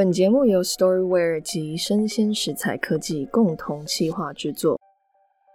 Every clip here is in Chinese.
本节目由 Storyware 及生鲜食材科技共同企划制作。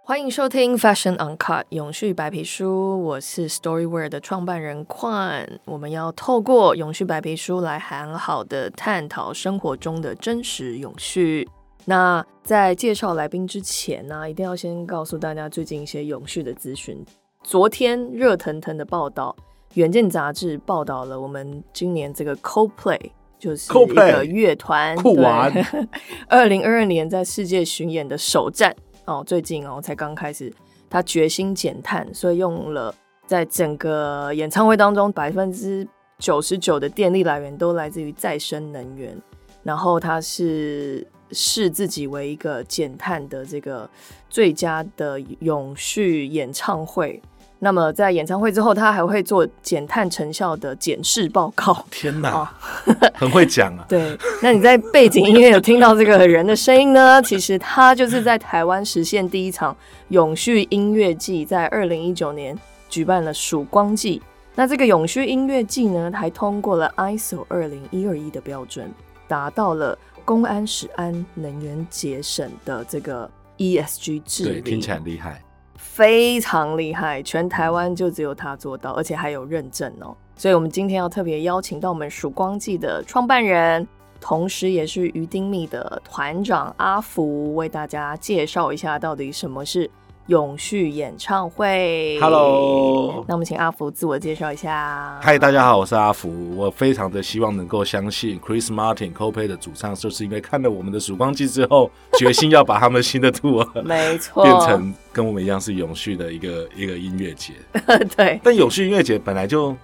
欢迎收听 Fashion Uncut 永续白皮书，我是 Storyware 的创办人宽。我们要透过永续白皮书来很好的探讨生活中的真实永续。那在介绍来宾之前呢，一定要先告诉大家最近一些永续的资讯。昨天热腾腾的报道，《远见》杂志报道了我们今年这个 Coldplay 就是一个乐团，酷玩，二零二二年在世界巡演的首站哦，最近哦才刚开始，他决心减碳，所以用了在整个演唱会当中百分之九十九的电力来源都来自于再生能源，然后他是。视自己为一个减碳的这个最佳的永续演唱会。那么在演唱会之后，他还会做减碳成效的检视报告。天哪，很会讲啊！对，那你在背景音乐有听到这个人的声音呢？其实他就是在台湾实现第一场永续音乐季，在二零一九年举办了曙光季。那这个永续音乐季呢，还通过了 ISO 二零一二一的标准，达到了。公安、使安、能源节省的这个 ESG 治理，听起来很厉害，非常厉害，全台湾就只有他做到，而且还有认证哦。所以，我们今天要特别邀请到我们曙光记的创办人，同时也是鱼丁密的团长阿福，为大家介绍一下到底什么是。永续演唱会，Hello，那我们请阿福自我介绍一下。嗨，大家好，我是阿福。我非常的希望能够相信 Chris Martin Coldplay 的主唱，就是因为看了我们的曙光季之后，决心要把他们新的 tour 没错变成跟我们一样是永续的一个一个音乐节。对，但永续音乐节本来就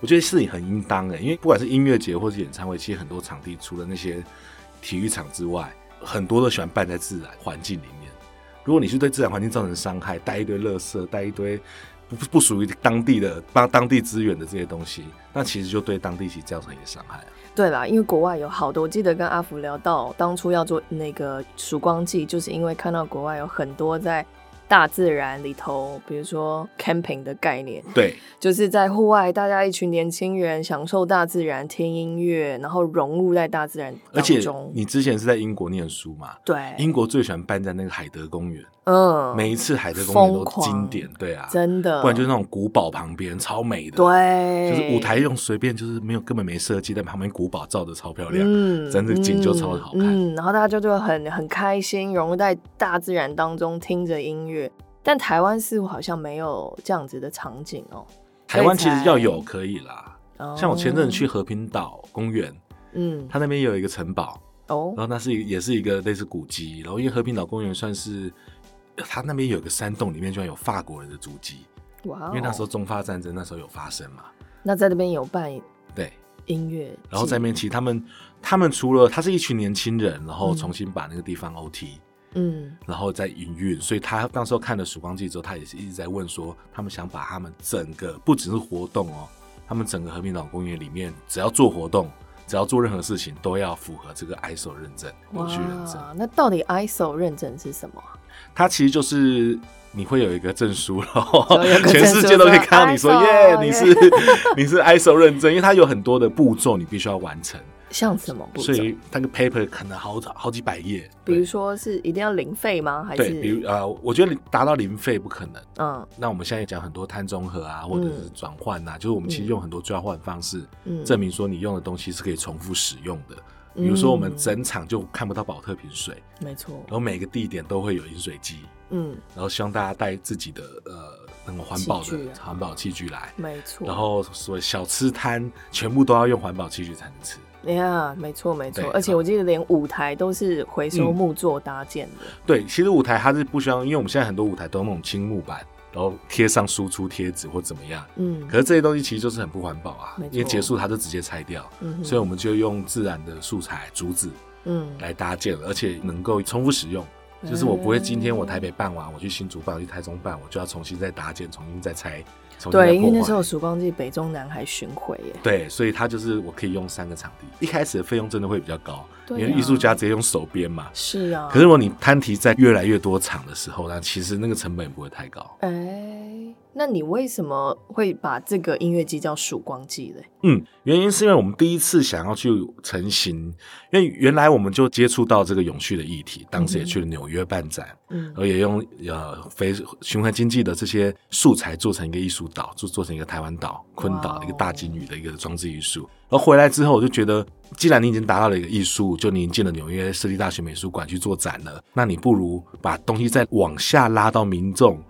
我觉得是很应当的，因为不管是音乐节或是演唱会，其实很多场地除了那些体育场之外，很多都喜欢办在自然环境里面。如果你是对自然环境造成伤害，带一堆垃圾，带一堆不不属于当地的、帮当地资源的这些东西，那其实就对当地其实造成一些伤害啊。对啦，因为国外有好多，我记得跟阿福聊到，当初要做那个曙光季，就是因为看到国外有很多在。大自然里头，比如说 camping 的概念，对，就是在户外，大家一群年轻人享受大自然，听音乐，然后融入在大自然当中。你之前是在英国念书嘛？对，英国最喜欢办在那个海德公园。嗯，每一次海德公园都经典，对啊，真的，不然就是那种古堡旁边超美的，对，就是舞台用随便就是没有根本没设计，但旁边古堡照的超漂亮，嗯，真的景就超好看，嗯，然后大家就就很很开心，融入在大自然当中，听着音乐。但台湾似乎好像没有这样子的场景哦。台湾其实要有可以啦，像我前阵去和平岛公园，嗯，它那边有一个城堡哦，然后那是也是一个类似古迹，然后因为和平岛公园算是。他那边有个山洞，里面居然有法国人的足迹。哇！因为那时候中法战争那时候有发生嘛。那在那边有办对音乐，然后在那边其实他们他们除了他是一群年轻人，然后重新把那个地方 OT，嗯，然后再营运。所以他那时候看了曙光记之后，他也是一直在问说，他们想把他们整个不只是活动哦，他们整个和平岛公园里面只要做活动。只要做任何事情都要符合这个 ISO 认证，永续认证。那到底 ISO 认证是什么？它其实就是你会有一个证书，然后 全世界都可以看到你说耶，你是你是 ISO 认证，因为它有很多的步骤你必须要完成。像什么？所以那个 paper 可能好好几百页。比如说是一定要零费吗？还是？对，比如呃，我觉得达到零费不可能。嗯。那我们现在讲很多碳中和啊，或者是转换呐，就是我们其实用很多交换方式，嗯证明说你用的东西是可以重复使用的。比如说我们整场就看不到保特瓶水，没错。然后每个地点都会有饮水机，嗯。然后希望大家带自己的呃那个环保的环保器具来，没错。然后所谓小吃摊全部都要用环保器具才能吃。呀，没错没错，而且我记得连舞台都是回收木做搭建的。对，其实舞台它是不需要，因为我们现在很多舞台都那种青木板，然后贴上输出贴纸或怎么样。嗯。可是这些东西其实就是很不环保啊，因为结束它就直接拆掉。嗯。所以我们就用自然的素材竹子，嗯，来搭建，而且能够重复使用。就是我不会今天我台北办完，我去新竹办，我去台中办，我就要重新再搭建，重新再拆。对，因为那时候曙光季北中南海巡回耶。对，所以他就是我可以用三个场地。一开始的费用真的会比较高，因为艺术家直接用手编嘛。是啊。可是如果你摊提在越来越多场的时候，呢其实那个成本也不会太高。哎，那你为什么会把这个音乐季叫曙光季嘞？嗯，原因是因为我们第一次想要去成型，因为原来我们就接触到这个永续的议题，当时也去了纽约办展，嗯，而也用呃非循环经济的这些素材做成一个艺术岛，做做成一个台湾岛昆岛一个大金鱼的一个装置艺术。然后回来之后，我就觉得，既然你已经达到了一个艺术，就你进了纽约设计大学美术馆去做展了，那你不如把东西再往下拉到民众。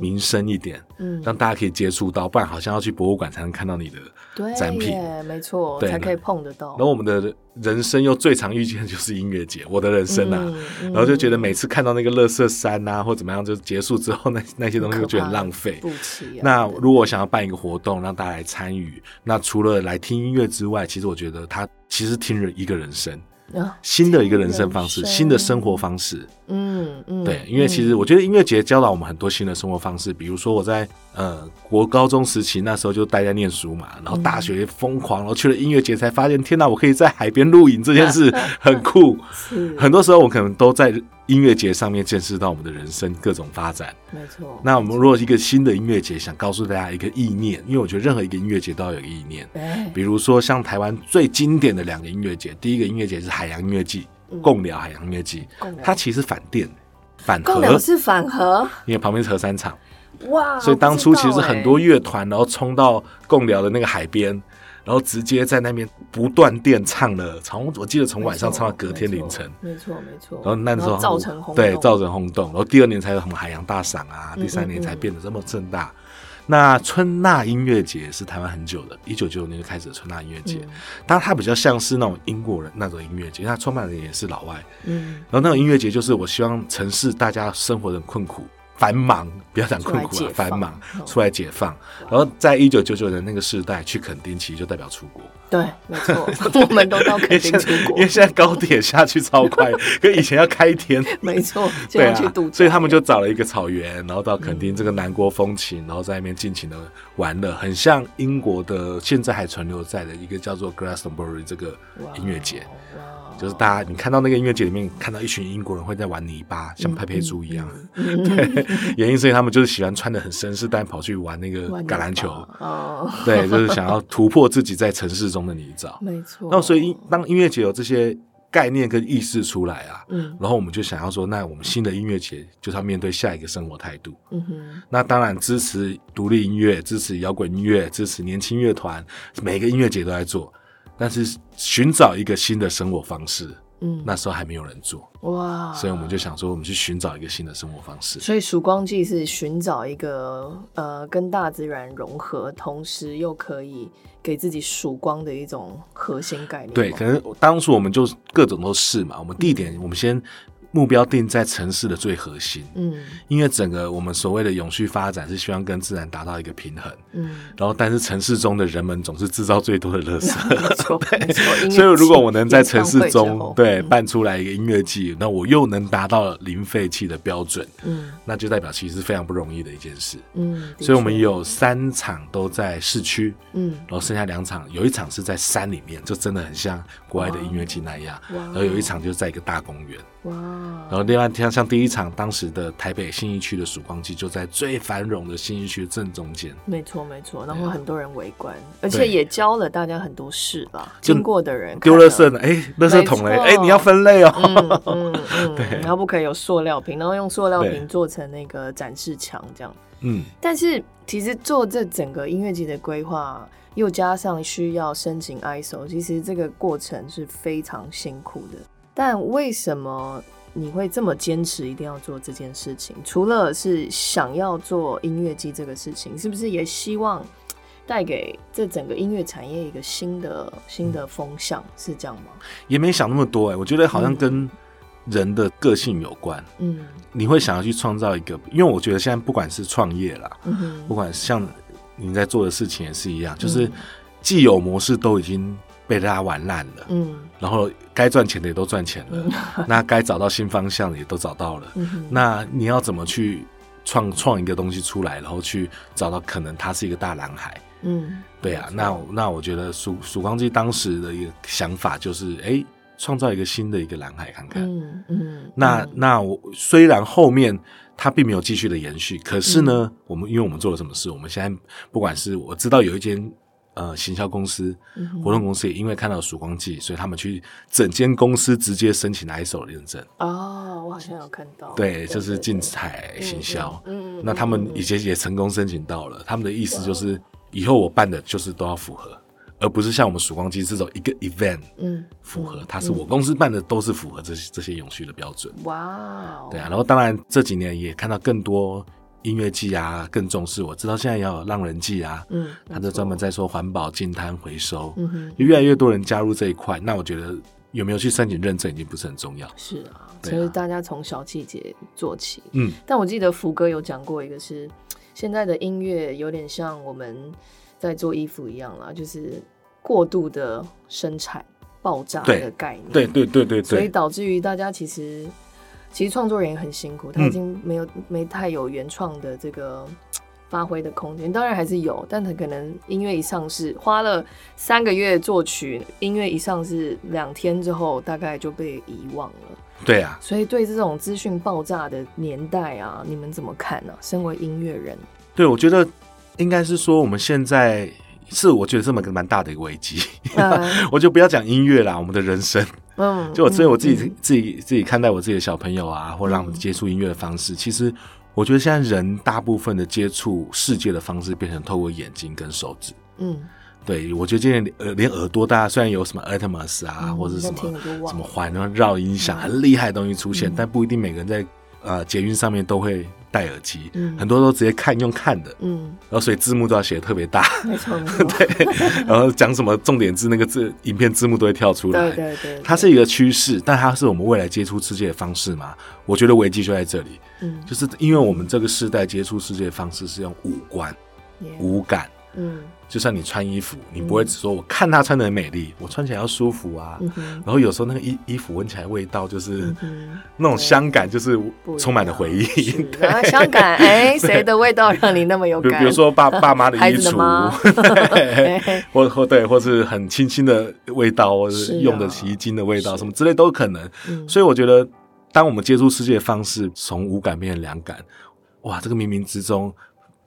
民生一点，嗯，让大家可以接触到，不然好像要去博物馆才能看到你的展品，没错，才可以碰得到。然后我们的人生又最常遇见的就是音乐节，我的人生啊，然后就觉得每次看到那个乐色山啊，或怎么样，就结束之后那那些东西就觉得很浪费。不起那如果想要办一个活动让大家来参与，那除了来听音乐之外，其实我觉得他其实听人一个人生。新的一个人生方式，新的生活方式。嗯嗯，对，因为其实我觉得音乐节教导我们很多新的生活方式。比如说我在呃国高中时期那时候就待在念书嘛，然后大学疯狂，然后去了音乐节才发现，天哪，我可以在海边露营这件事 很酷。很多时候我可能都在。音乐节上面见识到我们的人生各种发展，没错。那我们如果一个新的音乐节，想告诉大家一个意念，因为我觉得任何一个音乐节都要有个意念。比如说像台湾最经典的两个音乐节，第一个音乐节是海洋音乐季，共聊海洋音乐季，它其实反电，反核是反核，因为旁边是核三厂。哇！所以当初其实很多乐团然后冲到共聊的那个海边。然后直接在那边不断电唱了，从我记得从晚上唱到隔天凌晨，没错没错。然后那时候造成轰对造成轰动，然后第二年才有什么海洋大赏啊，第三年才变得这么盛大。那春娜音乐节是台湾很久的，一九九九年就开始的春娜音乐节，当然它比较像是那种英国人那种音乐节，它创办人也是老外，嗯，然后那种音乐节就是我希望城市大家生活的困苦。繁忙，不要讲困苦了，繁忙出来解放。然后在一九九九年那个时代去垦丁，其实就代表出国。对，没错，我们都到垦丁出国。因为现在高铁下去超快，跟以前要开一天。没错，对啊，所以他们就找了一个草原，然后到垦丁这个南国风情，然后在那边尽情的玩乐，很像英国的现在还存留在的一个叫做 Glastonbury 这个音乐节。就是大家，你看到那个音乐节里面，看到一群英国人会在玩泥巴，像拍拍猪一样。对，原因是因为他们就是喜欢穿的很绅士，但跑去玩那个橄榄球。哦，对，就是想要突破自己在城市中的泥沼。没错。那所以，当音乐节有这些概念跟意识出来啊，嗯，然后我们就想要说，那我们新的音乐节就是要面对下一个生活态度。嗯哼。那当然支持独立音乐，支持摇滚音乐，支持年轻乐团，每个音乐节都在做。但是寻找一个新的生活方式，嗯，那时候还没有人做哇，所以我们就想说，我们去寻找一个新的生活方式。所以曙光记是寻找一个呃，跟大自然融合，同时又可以给自己曙光的一种核心概念。对，可能当初我们就各种都试嘛，我们地点我们先。目标定在城市的最核心，嗯，因为整个我们所谓的永续发展是希望跟自然达到一个平衡，嗯，然后但是城市中的人们总是制造最多的垃圾，对，所以如果我能在城市中对办出来一个音乐季，那我又能达到零废弃的标准，嗯，那就代表其实是非常不容易的一件事，嗯，所以我们有三场都在市区，嗯，然后剩下两场，有一场是在山里面，就真的很像国外的音乐季那样，然后有一场就在一个大公园。哇！然后另外像像第一场当时的台北信义区的曙光季，就在最繁荣的信义区正中间。没错没错，然后很多人围观，而且也教了大家很多事吧。经过的人丢垃圾呢，哎，垃圾桶嘞，哎，你要分类哦。嗯嗯，对，然后不可以有塑料瓶，然后用塑料瓶做成那个展示墙这样。嗯，但是其实做这整个音乐节的规划，又加上需要申请 ISO，其实这个过程是非常辛苦的。但为什么你会这么坚持一定要做这件事情？除了是想要做音乐机这个事情，是不是也希望带给这整个音乐产业一个新的新的风向？是这样吗？也没想那么多哎，我觉得好像跟人的个性有关。嗯，你会想要去创造一个，因为我觉得现在不管是创业啦，不管像你在做的事情也是一样，就是既有模式都已经。被大家玩烂了，嗯，然后该赚钱的也都赚钱了，那该找到新方向的也都找到了，那你要怎么去创创一个东西出来，然后去找到可能它是一个大蓝海，嗯，对啊，那那我觉得曙曙光机当时的一个想法就是，哎，创造一个新的一个蓝海看看，嗯嗯，那那我虽然后面。它并没有继续的延续。可是呢，我们因为我们做了什么事？我们现在不管是我知道有一间呃行销公司、活动公司，也因为看到曙光季，所以他们去整间公司直接申请 ISO 认证。哦，我好像有看到。对，就是竞彩行销。嗯嗯。那他们以前也成功申请到了，他们的意思就是以后我办的就是都要符合。而不是像我们曙光机这种一个 event，嗯，符合，它是我公司办的，都是符合这些这些永续的标准。哇，对啊，然后当然这几年也看到更多音乐季啊，更重视。我知道现在也有浪人季啊，嗯，他就专门在说环保、净滩回收，嗯哼，越来越多人加入这一块。那我觉得有没有去申请认证已经不是很重要。是啊，其实大家从小细节做起，嗯。但我记得福哥有讲过一个，是现在的音乐有点像我们在做衣服一样啦，就是。过度的生产爆炸的概念，对对对对对，所以导致于大家其实其实创作人也很辛苦，他已经没有没太有原创的这个发挥的空间。当然还是有，但他可能音乐一上市，花了三个月作曲，音乐一上市两天之后，大概就被遗忘了。对啊，所以对这种资讯爆炸的年代啊，你们怎么看呢？身为音乐人，对我觉得应该是说我们现在。是我觉得这么个蛮大的一个危机，我就不要讲音乐啦，我们的人生，嗯，就我所以我自己自己自己看待我自己的小朋友啊，或让我们接触音乐的方式，其实我觉得现在人大部分的接触世界的方式变成透过眼睛跟手指，嗯，对，我觉得今天呃连耳朵，大家虽然有什么 Atmos 啊，或者什么什么环绕音响很厉害的东西出现，但不一定每个人在呃捷运上面都会。戴耳机，很多都直接看用看的，嗯，然后所以字幕都要写的特别大，没错，对，然后讲什么重点字，那个字影片字幕都会跳出来，对对对，它是一个趋势，但它是我们未来接触世界的方式嘛？我觉得危机就在这里，嗯，就是因为我们这个时代接触世界的方式是用五官、五感。嗯，就像你穿衣服，你不会只说我看她穿的很美丽，我穿起来要舒服啊。然后有时候那个衣衣服闻起来味道就是那种香感，就是充满了回忆。对，香感，哎，谁的味道让你那么有感？比如说爸爸妈的衣橱，或或对，或是很清新的味道，或是用的洗衣精的味道，什么之类都可能。所以我觉得，当我们接触世界的方式从无感变成两感，哇，这个冥冥之中。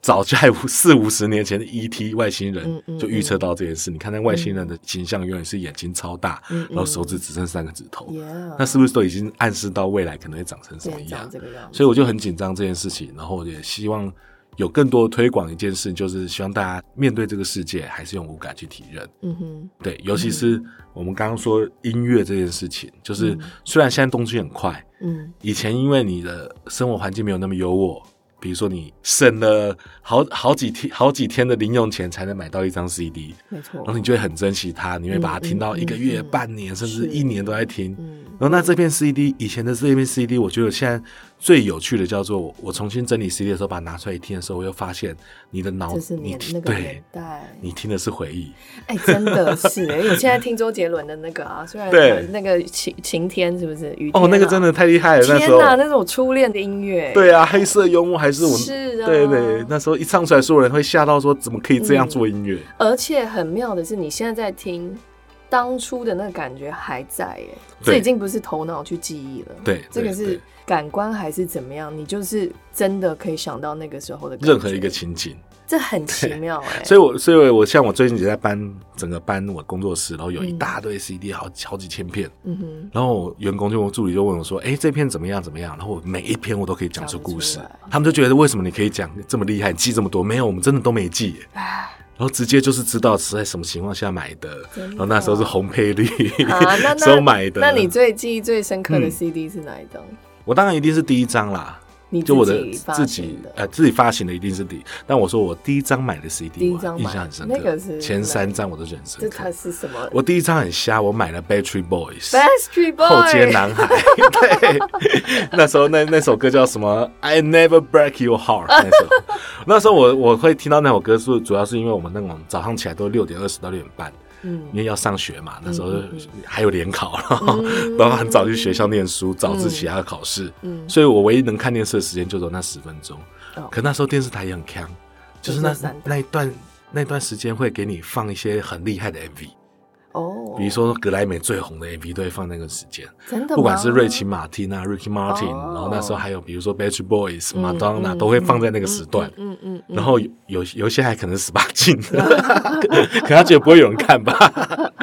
早在四五十年前的 E.T. 外星人就预测到这件事。你看那外星人的形象永远是眼睛超大，然后手指只剩三个指头，那是不是都已经暗示到未来可能会长成什么样？所以我就很紧张这件事情，然后也希望有更多推广一件事，就是希望大家面对这个世界还是用五感去体认。嗯哼，对，尤其是我们刚刚说音乐这件事情，就是虽然现在东西很快，嗯，以前因为你的生活环境没有那么优渥。比如说，你省了好好几天、好几天的零用钱才能买到一张 CD，没错，然后你就会很珍惜它，你会把它听到一个月、半年，甚至一年都在听。然后那这片 CD，以前的这片 CD，我觉得现在。最有趣的叫做我重新整理 CD 的时候，把它拿出来一听的时候，我又发现你的脑，是你那个年代，你听的是回忆。哎，真的是哎，我现在听周杰伦的那个啊，虽然对那个晴晴天是不是雨哦，那个真的太厉害了，天哪，那是我初恋的音乐。对啊，黑色幽默还是我是啊，对对，那时候一唱出来，所有人会吓到说怎么可以这样做音乐？而且很妙的是，你现在在听。当初的那个感觉还在耶，这已经不是头脑去记忆了。对，这个是感官还是怎么样？你就是真的可以想到那个时候的任何一个情景。这很奇妙哎，所以，我所以，我像我最近也在搬整个搬我工作室，然后有一大堆 CD，好好几千片，嗯哼，然后员工就我助理就问我说：“哎，这片怎么样？怎么样？”然后我每一篇我都可以讲出故事，他们就觉得为什么你可以讲这么厉害，记这么多？没有，我们真的都没记。然后直接就是知道是在什么情况下买的，然后那时候是红配绿，时候买的。那你最记忆最深刻的 CD 是哪一张？我当然一定是第一张啦。就我的自己呃自己发行的一定是第，但我说我第一张买的 CD，第一张印象很深刻，那个是前三张我都认识。这它是什么？我第一张很瞎，我买了 Battery Boys，Battery Boys 后街男孩。对，那时候那那首歌叫什么？I Never Break Your Heart。那时候，那时候我我会听到那首歌是主要是因为我们那种早上起来都六点二十到六点半。因为要上学嘛，那时候还有联考，然后很早去学校念书，早自习还要考试，所以我唯一能看电视的时间就只有那十分钟。可那时候电视台也很强，就是那那一段那段时间会给你放一些很厉害的 MV。哦，比如说格莱美最红的 MV 都会放那个时间，真的，不管是瑞奇马汀啊，Ricky Martin，然后那时候还有比如说 b a t c h Boys、Madonna 都会放在那个时段，嗯嗯，然后有有些还可能十八禁，可他觉得不会有人看吧？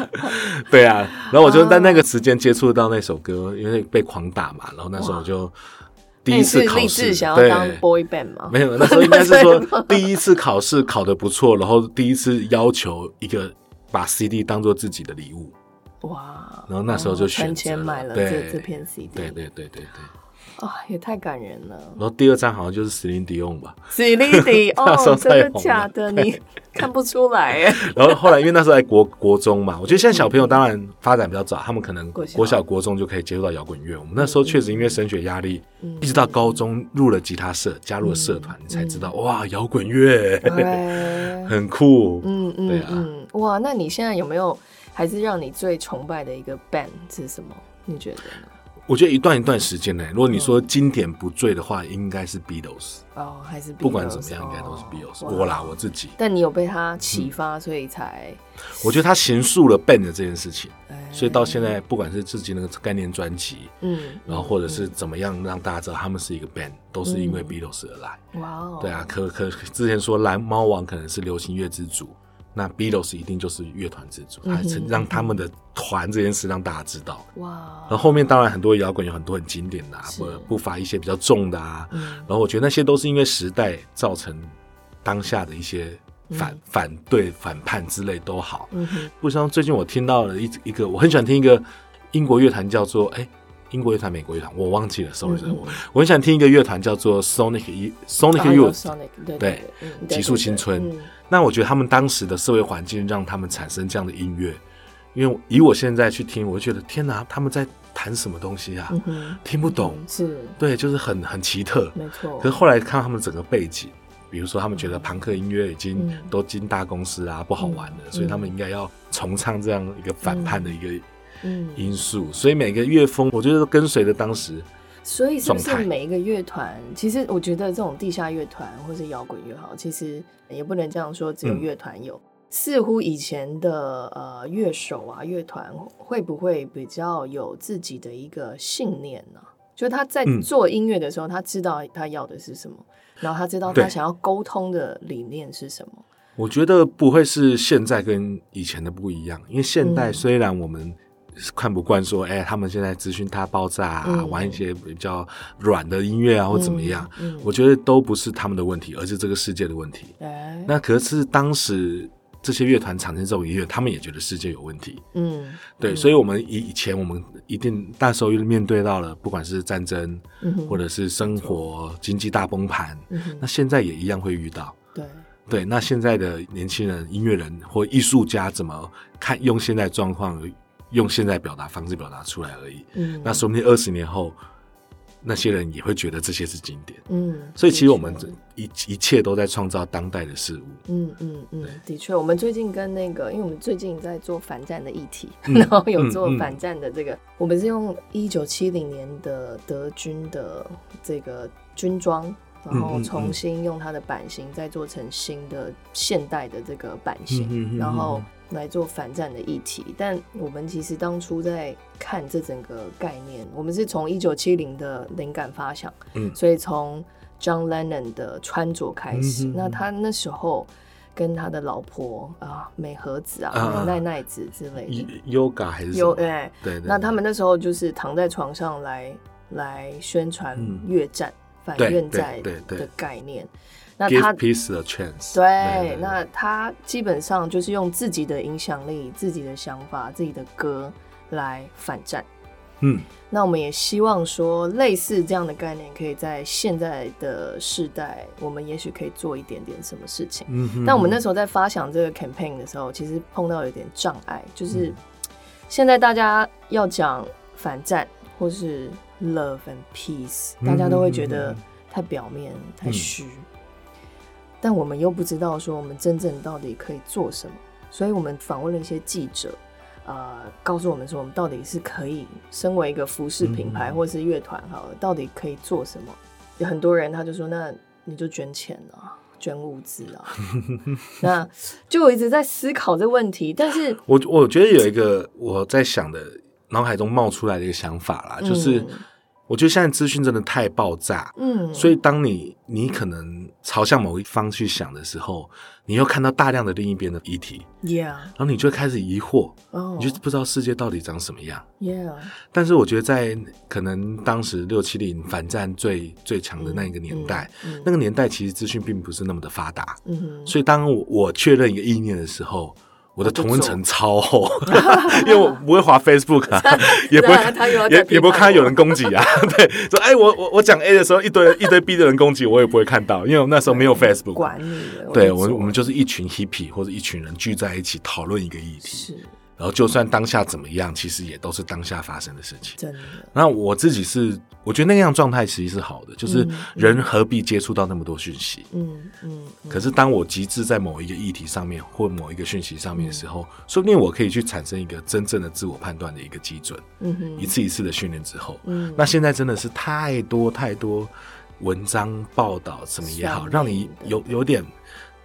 对啊，然后我就在那个时间接触到那首歌，因为被狂打嘛，然后那时候我就。第一次考试想要当 boy band 吗？没有，那时候应该是说 第一次考试考的不错，然后第一次要求一个把 CD 当做自己的礼物。哇！然后那时候就选钱买了这这片 CD。对对对对对。啊，也太感人了。然后第二站好像就是史林迪翁吧？史林迪哦，真的假的？你看不出来哎。然后后来因为那时候在国国中嘛，我觉得现在小朋友当然发展比较早，他们可能国小国中就可以接触到摇滚乐。我们那时候确实因为升学压力，一直到高中入了吉他社，加入了社团，才知道哇，摇滚乐 很酷。嗯嗯，对啊。哇，那你现在有没有还是让你最崇拜的一个 band 是什么？你觉得呢？我觉得一段一段时间内，如果你说经典不醉的话，应该是 Beatles 哦，还是不管怎么样，应该都是 Beatles。我啦，我自己。但你有被他启发，所以才？我觉得他形塑了 band 这件事情，所以到现在，不管是自己那个概念专辑，嗯，然后或者是怎么样让大家知道他们是一个 band，都是因为 Beatles 而来。哇哦！对啊，可可之前说蓝猫王可能是流行乐之主。那 Beatles 一定就是乐团之主，还是让他们的团这件事让大家知道。哇！然后后面当然很多摇滚有很多很经典的，啊不不乏一些比较重的啊。然后我觉得那些都是因为时代造成当下的一些反反对、反叛之类都好。嗯哼。不像最近我听到了一一个，我很喜欢听一个英国乐团叫做哎。英国乐团、美国乐团，我忘记了，sorry，我我很想听一个乐团叫做 Sonic Sonic Youth，对，极速青春。那我觉得他们当时的社会环境让他们产生这样的音乐，因为以我现在去听，我就觉得天哪，他们在弹什么东西啊？听不懂，是对，就是很很奇特，没错。可是后来看他们整个背景，比如说他们觉得朋克音乐已经都进大公司啊，不好玩了，所以他们应该要重唱这样一个反叛的一个。因素，所以每个乐风，我觉得都跟随着当时。所以是不是每一个乐团？其实我觉得这种地下乐团或是摇滚乐好，其实也不能这样说，只有乐团有。似乎以前的呃乐手啊，乐团会不会比较有自己的一个信念呢？就他在做音乐的时候，他知道他要的是什么，然后他知道他想要沟通的理念是什么。我觉得不会是现在跟以前的不一样，因为现代虽然我们。看不惯说，哎，他们现在资讯它爆炸啊，玩一些比较软的音乐啊，或怎么样？我觉得都不是他们的问题，而是这个世界的问题。那可是当时这些乐团产生这种音乐，他们也觉得世界有问题。嗯，对，所以我们以以前我们一定那时候又面对到了，不管是战争，或者是生活经济大崩盘，那现在也一样会遇到。对对，那现在的年轻人、音乐人或艺术家怎么看用现在状况？用现在表达方式表达出来而已。嗯，那说不定二十年后，那些人也会觉得这些是经典。嗯，所以其实我们一一切都在创造当代的事物。嗯嗯嗯，的确，我们最近跟那个，因为我们最近在做反战的议题，然后有做反战的这个，我们是用一九七零年的德军的这个军装，然后重新用它的版型再做成新的现代的这个版型，然后。来做反战的议题，但我们其实当初在看这整个概念，我们是从一九七零的灵感发想，嗯，所以从 John Lennon 的穿着开始，那他那时候跟他的老婆啊美和子啊奈奈子之类的，Yoga 还是有对对，那他们那时候就是躺在床上来来宣传越战反越战的概念。那他 piece a chance，对，那他基本上就是用自己的影响力、自己的想法、自己的歌来反战。嗯，那我们也希望说，类似这样的概念，可以在现在的世代，我们也许可以做一点点什么事情。嗯，但我们那时候在发想这个 campaign 的时候，其实碰到有点障碍，就是现在大家要讲反战或是 love and peace，大家都会觉得太表面、太虚。但我们又不知道说我们真正到底可以做什么，所以我们访问了一些记者，呃，告诉我们说我们到底是可以身为一个服饰品牌或是乐团，好了，到底可以做什么？有很多人他就说，那你就捐钱啊，捐物资啊。那就我一直在思考这问题，但是我我觉得有一个我在想的脑海中冒出来的一个想法啦，就是。我觉得现在资讯真的太爆炸，嗯，所以当你你可能朝向某一方去想的时候，你又看到大量的另一边的议题，Yeah，然后你就开始疑惑，哦，你就不知道世界到底长什么样，Yeah。但是我觉得在可能当时六七零反战最最强的那一个年代，那个年代其实资讯并不是那么的发达，嗯，所以当我我确认一个意念的时候。我的同温层超厚，因为我不会滑 Facebook，啊 也不会也也不会看到有人攻击啊。对，说哎，我我我讲 A 的时候，一堆一堆 B 的人攻击，我也不会看到，因为我那时候没有 Facebook 管你。对我我们就是一群 Hippy 或者一群人聚在一起讨论一个议题。是。然后就算当下怎么样，其实也都是当下发生的事情。真的。那我自己是，我觉得那样状态其实是好的，就是人何必接触到那么多讯息？嗯嗯。可是当我极致在某一个议题上面或某一个讯息上面的时候，说不定我可以去产生一个真正的自我判断的一个基准。嗯哼。一次一次的训练之后，嗯，那现在真的是太多太多文章报道什么也好，让你有有点，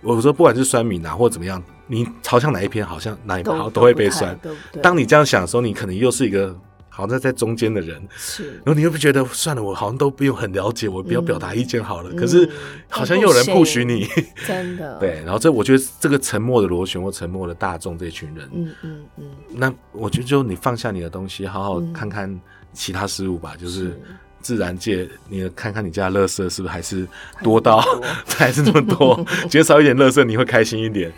我说不管是酸民啊或怎么样。你朝向哪一篇，好像哪一好都会被酸。当你这样想的时候，你可能又是一个好像在中间的人。是，然后你又不觉得算了，我好像都不用很了解，我不要表达意见好了。可是好像又有人不许你，真的。对，然后这我觉得这个沉默的螺旋或沉默的大众这群人，嗯嗯嗯，那我觉得就你放下你的东西，好好看看其他事物吧，就是。自然界，你看看你家的垃圾是不是还是多到 还是那么多？减少一点垃圾，你会开心一点。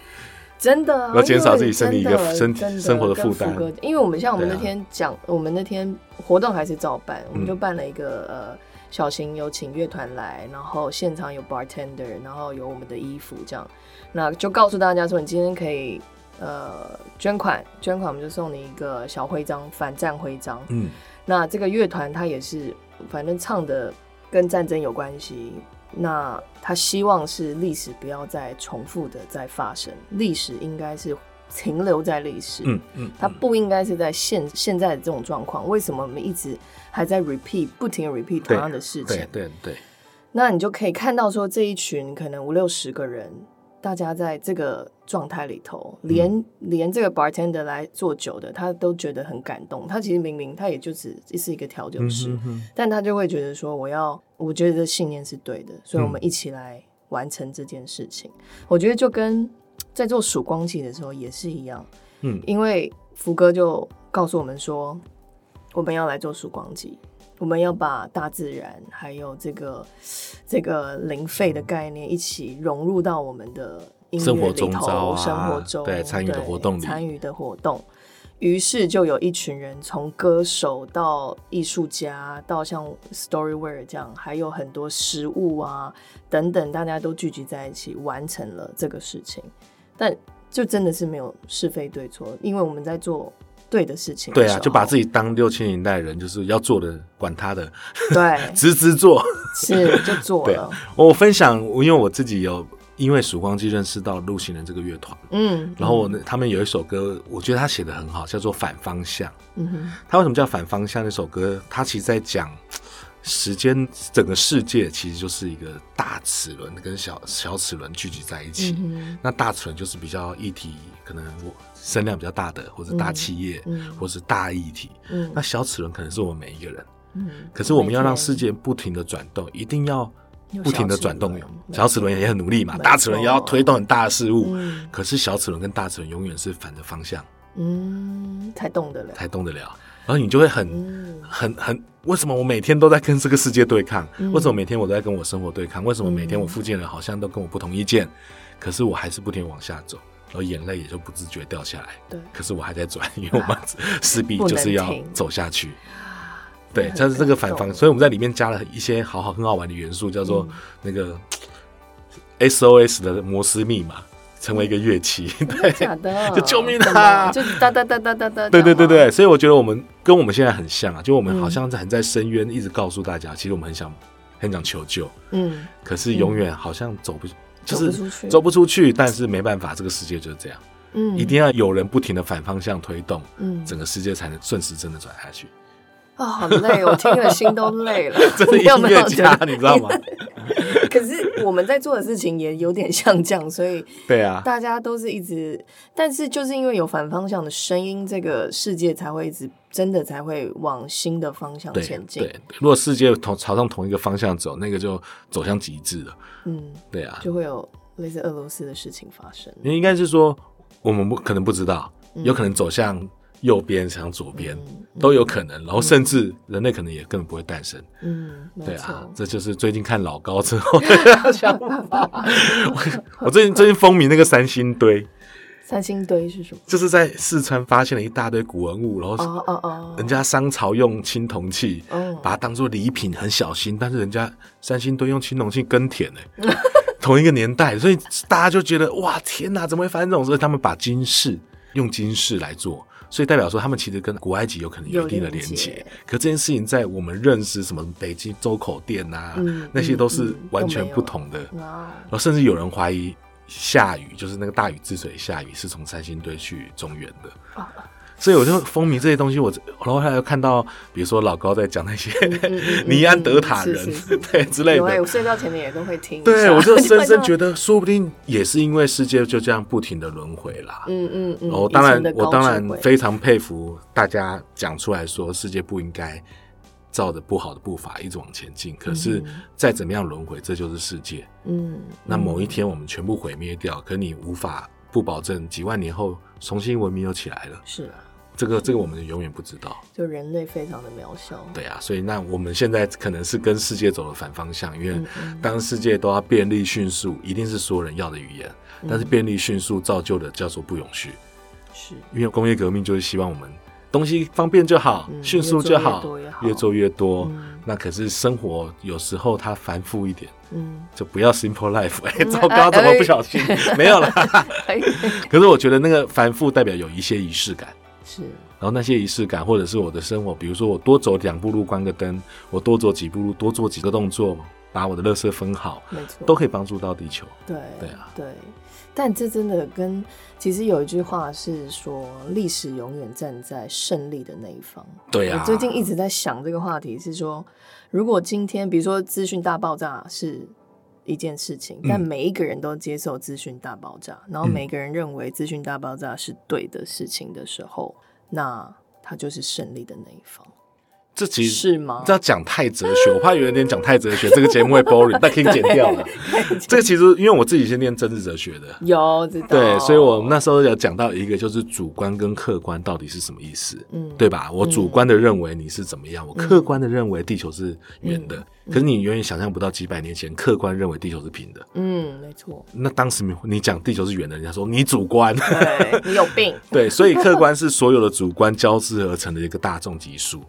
真的，要减少自己身体一个身体生活的负担。因为我们像我们那天讲，我们那天活动还是照办，我们就办了一个呃小型有请乐团来，然后现场有 bartender，然后有我们的衣服这样，那就告诉大家说，你今天可以呃捐款，捐款我们就送你一个小徽章，反战徽章。嗯，那这个乐团它也是。反正唱的跟战争有关系，那他希望是历史不要再重复的再发生，历史应该是停留在历史，嗯嗯，它不应该是在现现在的这种状况。为什么我们一直还在 repeat 不停 repeat 同样的事情？对对对，那你就可以看到说这一群可能五六十个人。大家在这个状态里头，连连这个 bartender 来做酒的，他都觉得很感动。他其实明明他也就只是一个调酒师，但他就会觉得说，我要，我觉得这信念是对的，所以我们一起来完成这件事情。我觉得就跟在做曙光机的时候也是一样，嗯，因为福哥就告诉我们说，我们要来做曙光机。我们要把大自然还有这个这个零费的概念一起融入到我们的生活中头，生活中对参与的活动里，参与的活动。于是就有一群人，从歌手到艺术家，到像 Storywear 这样，还有很多食物啊等等，大家都聚集在一起，完成了这个事情。但就真的是没有是非对错，因为我们在做。对的事情，对啊，就把自己当六千年代人，就是要做的，管他的，对，直直做，是就做了。我分享，因为我自己有因为曙光机认识到陆行人这个乐团，嗯，然后我他们有一首歌，我觉得他写的很好，叫做《反方向》。嗯哼，他为什么叫反方向？那首歌，他其实在讲。时间，整个世界其实就是一个大齿轮跟小小齿轮聚集在一起。那大齿轮就是比较一体，可能声量比较大的，或者大企业，或者是大议题。那小齿轮可能是我们每一个人。嗯可是我们要让世界不停的转动，一定要不停的转动。小齿轮也很努力嘛，大齿轮也要推动很大的事物。可是小齿轮跟大齿轮永远是反着方向。嗯，才动得了，才动得了。然后你就会很、很、很，为什么我每天都在跟这个世界对抗？为什么每天我都在跟我生活对抗？为什么每天我附近人好像都跟我不同意见？可是我还是不停往下走，然后眼泪也就不自觉掉下来。对，可是我还在转，因为我们 势必就是要走下去。对，它是这个反方，所以我们在里面加了一些好好很好玩的元素，叫做那个 SOS 的摩斯密码。成为一个乐器，对，假的，就救命啊！就哒哒哒哒哒哒。对对对对，所以我觉得我们跟我们现在很像啊，就我们好像在很在深渊，一直告诉大家，其实我们很想很想求救，嗯，可是永远好像走不，就是走不出去，但是没办法，这个世界就是这样，嗯，一定要有人不停的反方向推动，嗯，整个世界才能顺时针的转下去。啊，好累，我听了心都累了。真的 音乐家，你知道吗？可是我们在做的事情也有点像这样，所以对啊，大家都是一直，但是就是因为有反方向的声音，这个世界才会一直真的才会往新的方向前进。对，如果世界同朝向同一个方向走，那个就走向极致了。嗯，对啊，就会有类似俄罗斯的事情发生。应该是说，我们不可能不知道，有可能走向。右边想左边都有可能，然后甚至人类可能也根本不会诞生。嗯，对啊，这就是最近看老高之后的想法。我最近最近风靡那个三星堆。三星堆是什么？就是在四川发现了一大堆古文物，然后哦哦哦，人家商朝用青铜器，把它当做礼品，很小心。但是人家三星堆用青铜器耕田呢，同一个年代，所以大家就觉得哇天哪，怎么会发生这种事？他们把金饰用金饰来做。所以代表说，他们其实跟古埃及有可能有一定的连接。可这件事情在我们认识什么北京周口店啊，那些都是完全不同的。然后甚至有人怀疑下雨就是那个大禹治水下雨是从三星堆去中原的。所以我就风靡这些东西，我然后还有看到，比如说老高在讲那些 尼安德塔人 对之类的，我睡觉前面也都会听。对，我就深深觉得，说不定也是因为世界就这样不停的轮回啦。嗯嗯嗯。我当然，我当然非常佩服大家讲出来说，世界不应该照着不好的步伐一直往前进。可是再怎么样轮回，这就是世界。嗯。那某一天我们全部毁灭掉，可你无法不保证几万年后重新文明又起来了。是啊。这个这个我们永远不知道，就人类非常的渺小。对啊，所以那我们现在可能是跟世界走了反方向，因为当世界都要便利迅速，一定是所有人要的语言。但是便利迅速造就的叫做不永续，是因为工业革命就是希望我们东西方便就好，迅速就好，越做越多。那可是生活有时候它繁复一点，嗯，就不要 simple life。哎，糟糕，怎么不小心没有了？可是我觉得那个繁复代表有一些仪式感。是，然后那些仪式感，或者是我的生活，比如说我多走两步路关个灯，我多走几步路多做几个动作，把我的垃圾分好，没错，都可以帮助到地球。对，对啊，对。但这真的跟其实有一句话是说，历史永远站在胜利的那一方。对啊，我最近一直在想这个话题，是说如果今天比如说资讯大爆炸是一件事情，但每一个人都接受资讯大爆炸，然后每个人认为资讯大爆炸是对的事情的时候。那他就是胜利的那一方。这其实是吗？这要讲太哲学，我怕有点讲太哲学，这个节目会 boring，但可以剪掉了。这个其实因为我自己是念政治哲学的，有知道对，所以我那时候有讲到一个，就是主观跟客观到底是什么意思，嗯，对吧？我主观的认为你是怎么样，我客观的认为地球是圆的，可是你永远想象不到几百年前客观认为地球是平的，嗯，没错。那当时你讲地球是圆的，人家说你主观，你有病。对，所以客观是所有的主观交织而成的一个大众级数。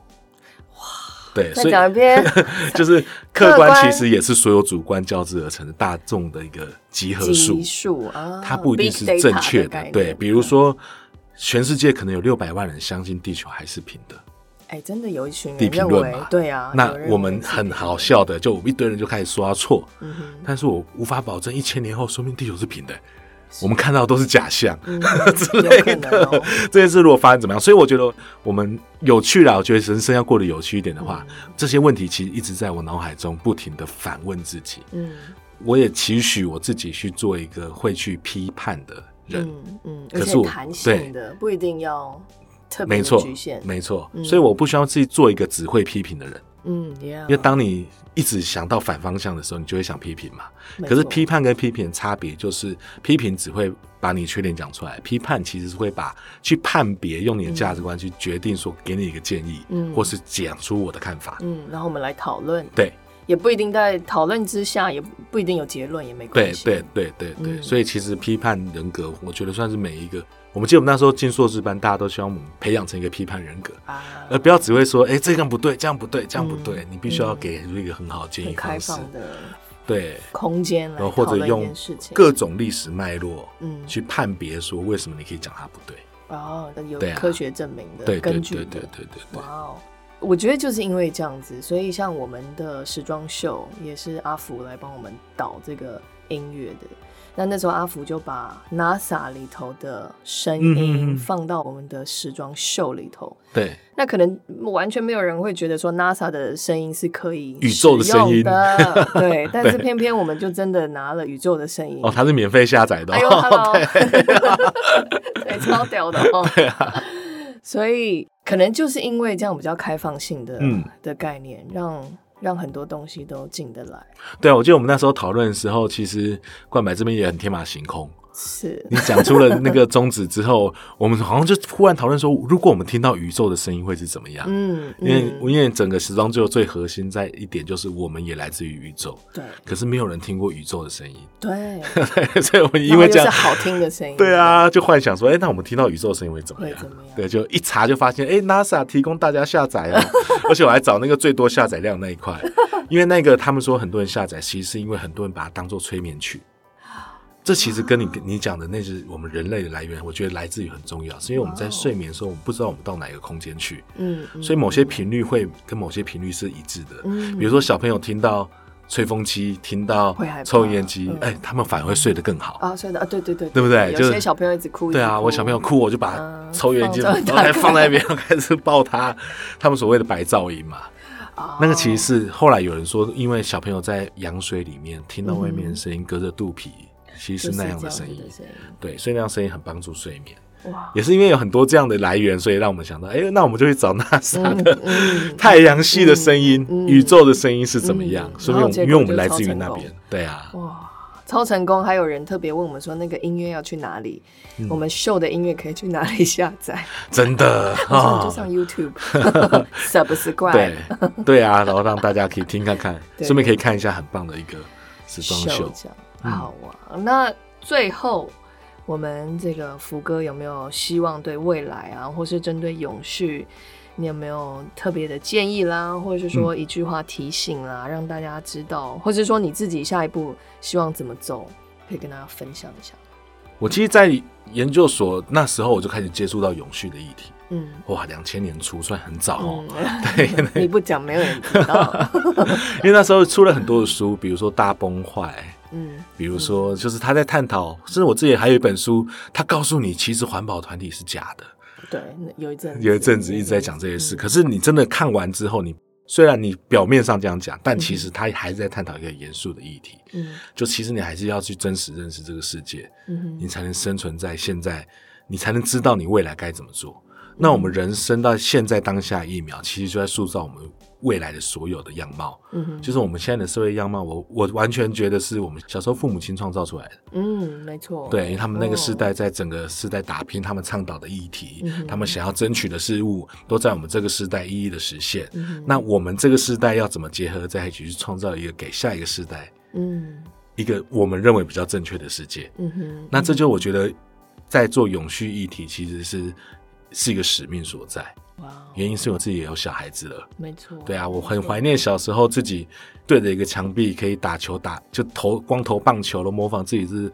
对，再讲一遍，就是客观其实也是所有主观交织而成的大众的一个集合数，数啊，它不一定是正确的。对，比如说，全世界可能有六百万人相信地球还是平的，哎，真的有一群地平论嘛？对啊，那我们很好笑的，就一堆人就开始刷错，但是我无法保证一千年后说明地球是平的。我们看到都是假象 之类的，这件事如果发生怎么样？所以我觉得我们有趣了。我觉得人生要过得有趣一点的话，这些问题其实一直在我脑海中不停的反问自己。嗯，我也期许我自己去做一个会去批判的人。嗯嗯，而且弹性的，不一定要特别局限。没错，所以我不需要自己做一个只会批评的人。嗯，因为当你一直想到反方向的时候，你就会想批评嘛。可是批判跟批评差别就是，批评只会把你缺点讲出来，批判其实是会把去判别，用你的价值观去决定说给你一个建议，嗯，或是讲出我的看法，嗯，然后我们来讨论，对，也不一定在讨论之下，也不一定有结论，也没关系，对对对对对，所以其实批判人格，我觉得算是每一个。我们记得我们那时候进硕士班，大家都希望我们培养成一个批判人格，而不要只会说，哎，这样不对，这样不对，这样不对。你必须要给出一个很好的建议方式，对空间，然后或者用各种历史脉络，嗯，去判别说为什么你可以讲它不对。哦，有科学证明的根据，对对对对。哇哦，我觉得就是因为这样子，所以像我们的时装秀也是阿福来帮我们导这个音乐的。那那时候阿福就把 NASA 里头的声音放到我们的时装秀里头。对，那可能完全没有人会觉得说 NASA 的声音是可以宇宙的声音的。对，但是偏偏我们就真的拿了宇宙的声音。哦，它是免费下载的。哎呦，对，超屌的哦。对啊，所以可能就是因为这样比较开放性的的概念，让。让很多东西都进得来。对啊，我记得我们那时候讨论的时候，其实冠白这边也很天马行空。是你讲出了那个宗旨之后，我们好像就忽然讨论说，如果我们听到宇宙的声音会是怎么样？嗯，因为因为整个时装最后最核心在一点就是我们也来自于宇宙。对。可是没有人听过宇宙的声音。对。所以我们因为这样好听的声音。对啊，就幻想说，哎，那我们听到宇宙的声音会怎么样？对，就一查就发现，哎，NASA 提供大家下载啊，而且我还找那个最多下载量那一块，因为那个他们说很多人下载，其实是因为很多人把它当做催眠曲。这其实跟你你讲的那是我们人类的来源，我觉得来自于很重要，是因为我们在睡眠的时候，我们不知道我们到哪一个空间去，嗯，所以某些频率会跟某些频率是一致的，嗯，比如说小朋友听到吹风机，听到抽油烟机，哎，他们反而会睡得更好。啊，睡得啊，对对对，对。不对？有些小朋友一直哭，对啊，我小朋友哭，我就把抽油烟机放在放在那边，开始抱他，他们所谓的白噪音嘛，那个其实是后来有人说，因为小朋友在羊水里面听到外面的声音，隔着肚皮。其实是那样的声音，对，所以那样声音很帮助睡眠。哇，也是因为有很多这样的来源，所以让我们想到，哎，那我们就去找 NASA 的太阳系的声音、宇宙的声音是怎么样？所以，因为我们来自于那边，对啊。哇，超成功！还有人特别问我们说，那个音乐要去哪里？我们秀的音乐可以去哪里下载？真的 啊，就上 YouTube，subscribe。对对啊，然后让大家可以听看看，顺便可以看一下很棒的一个时装秀。好啊，那最后我们这个福哥有没有希望对未来啊，或是针对永续，你有没有特别的建议啦，或者是说一句话提醒啦，让大家知道，或者说你自己下一步希望怎么走，可以跟大家分享一下。我其实，在研究所那时候，我就开始接触到永续的议题。嗯，哇，两千年初算很早哦。对，你不讲，没有人知道。因为那时候出了很多的书，比如说《大崩坏》。嗯，比如说，就是他在探讨，甚至我自己还有一本书，他告诉你，其实环保团体是假的。对，有一阵有一阵子一直在讲这些事，可是你真的看完之后，你虽然你表面上这样讲，但其实他还是在探讨一个严肃的议题。嗯，就其实你还是要去真实认识这个世界，嗯，你才能生存在现在，你才能知道你未来该怎么做。那我们人生到现在当下一秒，其实就在塑造我们。未来的所有的样貌，嗯，就是我们现在的社会样貌，我我完全觉得是我们小时候父母亲创造出来的，嗯，没错，对，因为他们那个时代在整个时代打拼，他们倡导的议题，他们想要争取的事物，都在我们这个时代一一的实现。那我们这个时代要怎么结合在一起，去创造一个给下一个时代，嗯，一个我们认为比较正确的世界，嗯哼，那这就我觉得在做永续议题，其实是是一个使命所在。原因是我自己也有小孩子了，没错。对啊，我很怀念小时候自己对着一个墙壁可以打球，打就投光投棒球了，模仿自己是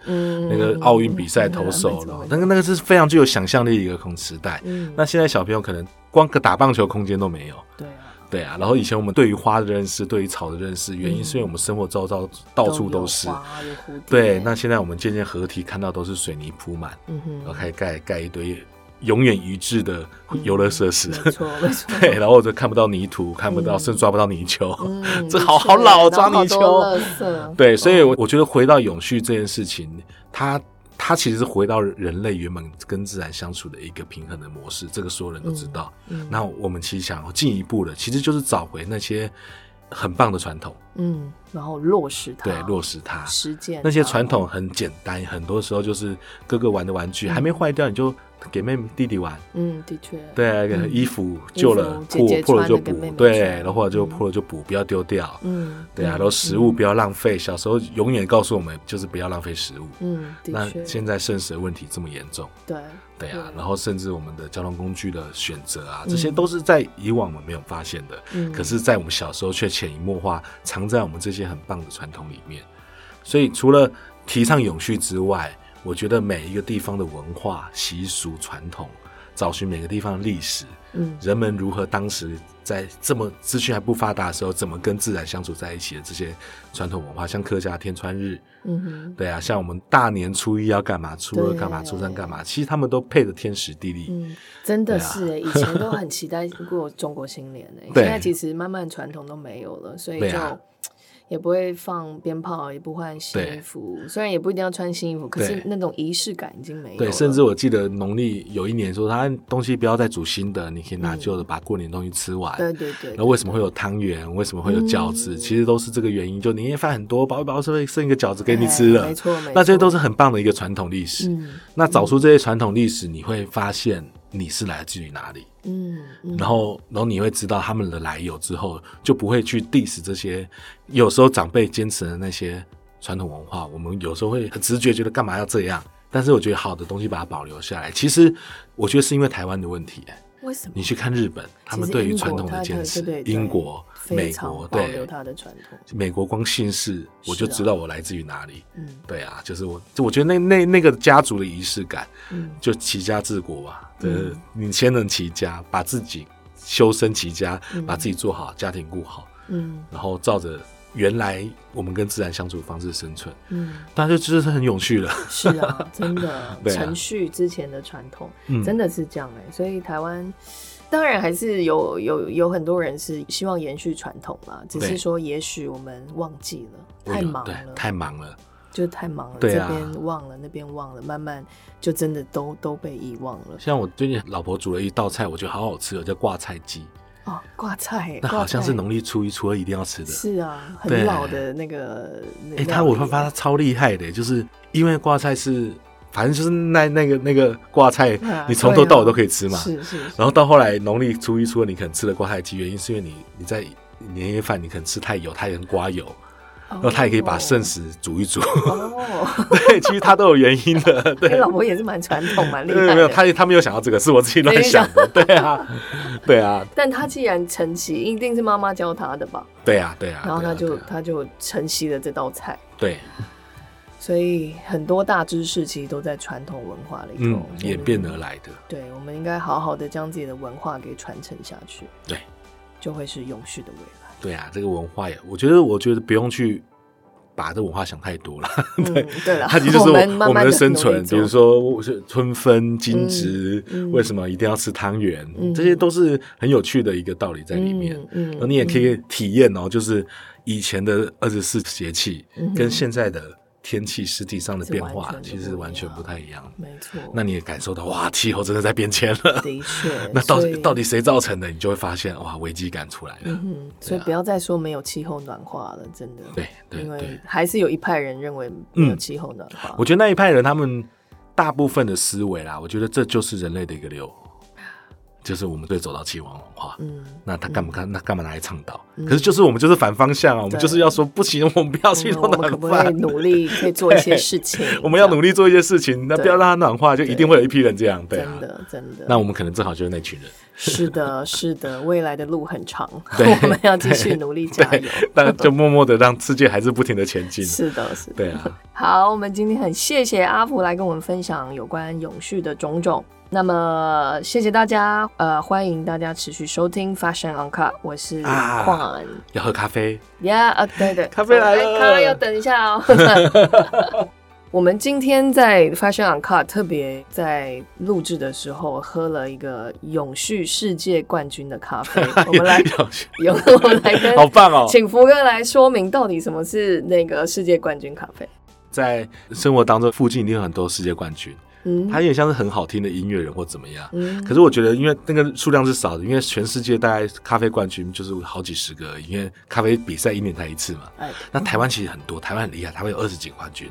那个奥运比赛投手了。那个那个是非常具有想象力的一个空时代。那现在小朋友可能光个打棒球空间都没有。对啊，对啊。然后以前我们对于花的认识，对于草的认识，原因是因为我们生活周遭到处都是。对，那现在我们渐渐合体看到都是水泥铺满，然后开始盖盖一堆。永远一致的游乐设施，没错没错。对，然后就看不到泥土，看不到，甚至抓不到泥鳅。这好好老，抓泥鳅。对，所以，我我觉得回到永续这件事情，它它其实是回到人类原本跟自然相处的一个平衡的模式。这个所有人都知道。那我们其实想要进一步的，其实就是找回那些很棒的传统。嗯，然后落实它，对，落实它，实践那些传统很简单，很多时候就是哥哥玩的玩具还没坏掉，你就。给妹妹弟弟玩，嗯，的确，对，衣服旧了破破了就补，对，然后就破了就补，不要丢掉，嗯，对啊，然后食物不要浪费，小时候永远告诉我们就是不要浪费食物，嗯，那现在剩食的问题这么严重，对，对啊，然后甚至我们的交通工具的选择啊，这些都是在以往我们没有发现的，嗯，可是在我们小时候却潜移默化藏在我们这些很棒的传统里面，所以除了提倡永续之外。我觉得每一个地方的文化习俗传统，找寻每个地方的历史，嗯，人们如何当时在这么资讯还不发达的时候，怎么跟自然相处在一起的这些传统文化，像客家天穿日，嗯哼，对啊，像我们大年初一要干嘛，初二干嘛，初三干嘛，其实他们都配的天时地利，嗯，真的是哎，以前都很期待过中国新年呢，现在其实慢慢传统都没有了，所以就。也不会放鞭炮，也不换新衣服。虽然也不一定要穿新衣服，可是那种仪式感已经没有。对，甚至我记得农历有一年说，他东西不要再煮新的，你可以拿旧的把过年东西吃完。对对对。那为什么会有汤圆？为什么会有饺子？其实都是这个原因。就年夜饭很多，包一包是会剩一个饺子给你吃了。没错没错。那这些都是很棒的一个传统历史。那找出这些传统历史，你会发现。你是来自于哪里？嗯，然后，然后你会知道他们的来由之后，就不会去 diss 这些有时候长辈坚持的那些传统文化。我们有时候会很直觉觉得干嘛要这样，但是我觉得好的东西把它保留下来。其实我觉得是因为台湾的问题。为什么？你去看日本，他们对于传统的坚持；英国、美国，对，留他的传统。美国光姓氏，我就知道我来自于哪里。嗯，对啊，就是我，就我觉得那那那个家族的仪式感，嗯，就齐家治国吧。嗯，你先能齐家，把自己修身齐家，把自己做好，家庭顾好，嗯，然后照着。原来我们跟自然相处方式生存，嗯，但是就是很永续了。是啊，真的，程序之前的传统，真的是这样哎。所以台湾当然还是有有有很多人是希望延续传统啦，只是说也许我们忘记了，太忙了，太忙了，就太忙了。这边忘了，那边忘了，慢慢就真的都都被遗忘了。像我最近老婆煮了一道菜，我觉得好好吃哦，叫挂菜鸡。哦，挂菜，那好像是农历初一、初二一定要吃的。是啊，很老的那个。哎，他我发发他超厉害的，就是因为挂菜是，反正就是那那个那个挂菜，你从头到尾都可以吃嘛。是是。然后到后来农历初一、初二你可能吃了挂菜鸡，原因是因为你你在年夜饭你可能吃太油，太能刮油。然后他也可以把剩食煮一煮，哦，对，其实他都有原因的。对，老婆也是蛮传统，蛮 厉害。没有，他他没有想到这个，是我自己乱想的。对啊，对啊。但他既然承袭，一定是妈妈教他的吧？对啊，对啊。然后他就他就承袭了这道菜。对。所以很多大知识其实都在传统文化里头演变而来的。对，我们应该好好的将自己的文化给传承下去。对，就会是永续的未来。对啊，这个文化也，我觉得，我觉得不用去把这文化想太多了。对，对了，它其实是我们的生存。比如说，是春分、金值，为什么一定要吃汤圆？这些都是很有趣的一个道理在里面。嗯，你也可以体验哦，就是以前的二十四节气跟现在的。天气实体上的变化其实完全不太一样，没错。那你也感受到哇，气候真的在变迁了。的确，那到底到底谁造成的？你就会发现哇，危机感出来了。嗯，所以不要再说没有气候暖化了，真的。对对，因为还是有一派人认为没有气候暖化。我觉得那一派人他们大部分的思维啦，我觉得这就是人类的一个流。就是我们对走到气王文化，嗯，那他干嘛干？那干嘛拿来倡导？可是就是我们就是反方向啊！我们就是要说不行，我们不要气候暖化，努力可以做一些事情。我们要努力做一些事情，那不要让它暖化，就一定会有一批人这样，对啊，真的真的。那我们可能正好就是那群人。是的，是的，未来的路很长，我们要继续努力加油。但就默默的让世界还是不停的前进。是的，是的。对啊。好，我们今天很谢谢阿福来跟我们分享有关永续的种种。那么谢谢大家，呃，欢迎大家持续收听 Fashion on Cut，我是矿，要喝咖啡，Yeah，？啊，对对，咖啡来了，咖啡要等一下哦。我们今天在 Fashion on Cut 特别在录制的时候喝了一个永续世界冠军的咖啡，我们来有我们来跟好棒哦，请福哥来说明到底什么是那个世界冠军咖啡。在生活当中，附近一定有很多世界冠军。他有点像是很好听的音乐人或怎么样，可是我觉得，因为那个数量是少的，因为全世界大概咖啡冠军就是好几十个，因为咖啡比赛一年才一次嘛。那台湾其实很多，台湾很厉害，台湾有二十几个冠军。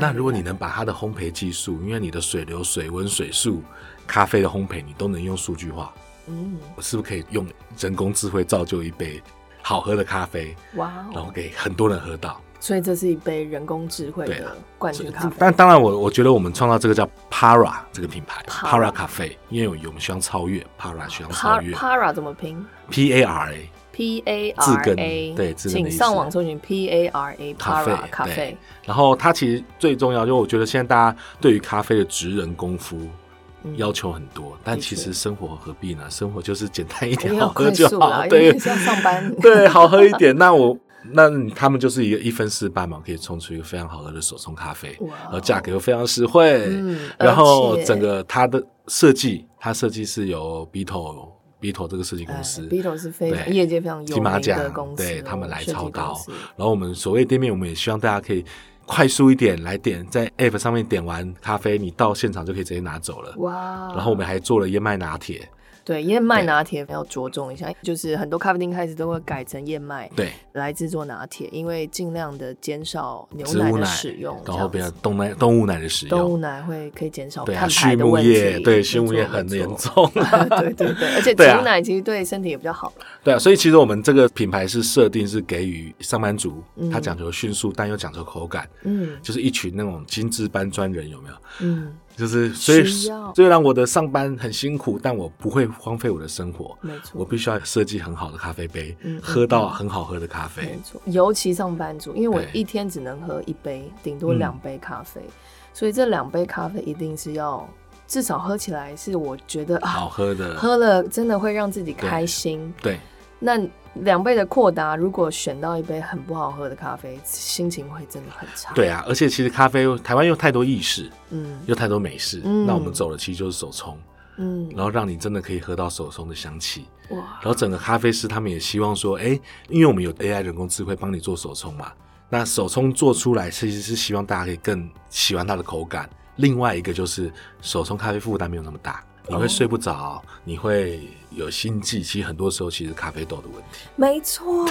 那如果你能把它的烘焙技术，因为你的水流、水温、水速、咖啡的烘焙，你都能用数据化，嗯，我是不是可以用人工智慧造就一杯好喝的咖啡？哇，然后给很多人喝到。所以这是一杯人工智慧的冠军咖啡。但当然，我我觉得我们创造这个叫 Para 这个品牌，Para 咖啡，因为我们希望超越 Para，希望超越。Para 怎么拼？P A R A。P A R A。对，请上网搜寻 P A R A Para 咖啡。然后它其实最重要，就我觉得现在大家对于咖啡的职人功夫要求很多，但其实生活何必呢？生活就是简单一点，好喝就好。对，要上班，对，好喝一点。那我那他们就是一个一分四半嘛，可以冲出一个非常好喝的手冲咖啡，然后价格又非常实惠。然后整个它的设计，它设计是由 B 头 B 头这个设计公司，B 头是非常业界非常有名的公司，对他们来操刀。然后我们所谓店面，我们也希望大家可以。快速一点来点，在 App 上面点完咖啡，你到现场就可以直接拿走了。哇！然后我们还做了燕麦拿铁。对燕麦拿铁要着重一下，就是很多咖啡厅开始都会改成燕麦对来制作拿铁，因为尽量的减少牛奶的使用，然后不要动奶动物奶的使用，动物奶会可以减少碳排的问题，对畜牧业很严 重，对对对，而且牛奶其实对身体也比较好。对啊，所以其实我们这个品牌是设定是给予上班族，他讲究迅速，但又讲究口感，嗯，就是一群那种精致搬砖人，有没有？嗯。就是，所以虽然我的上班很辛苦，但我不会荒废我的生活。没错，我必须要设计很好的咖啡杯，喝到很好喝的咖啡。没错，尤其上班族，因为我一天只能喝一杯，顶多两杯咖啡，所以这两杯咖啡一定是要至少喝起来是我觉得好喝的，喝了真的会让自己开心。对，那。两倍的扩大，如果选到一杯很不好喝的咖啡，心情会真的很差。对啊，而且其实咖啡台湾又太多意式，嗯，又太多美式，那我们走的其实就是手冲，嗯，然后让你真的可以喝到手冲的香气。哇！然后整个咖啡师他们也希望说，哎，因为我们有 AI 人工智慧帮你做手冲嘛，那手冲做出来其实是希望大家可以更喜欢它的口感。另外一个就是手冲咖啡负担没有那么大。你会睡不着，你会有心悸，其实很多时候其实咖啡豆的问题。没错，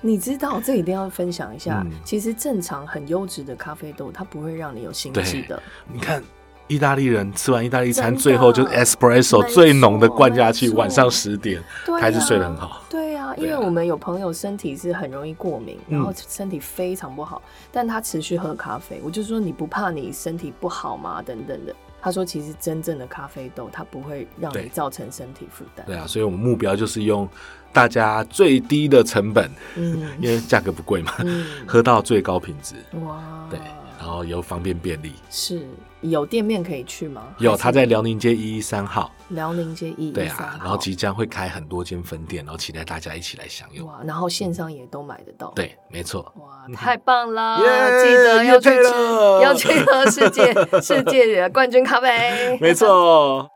你知道这一定要分享一下。其实正常很优质的咖啡豆，它不会让你有心悸的。你看意大利人吃完意大利餐，最后就是 espresso 最浓的灌下去，晚上十点还是睡得很好。对啊，因为我们有朋友身体是很容易过敏，然后身体非常不好，但他持续喝咖啡，我就说你不怕你身体不好吗？等等的。他说：“其实真正的咖啡豆，它不会让你造成身体负担。对啊，所以我们目标就是用大家最低的成本，嗯，因为价格不贵嘛，喝到最高品质。哇，对。”然后又方便便利，是有店面可以去吗？有，他在辽宁街一一三号。辽宁街一一对啊，然后即将会开很多间分店，然后期待大家一起来享用。哇，然后线上也都买得到。对，没错。哇，太棒了！记得要去吃，要去喝世界世界冠军咖啡。没错。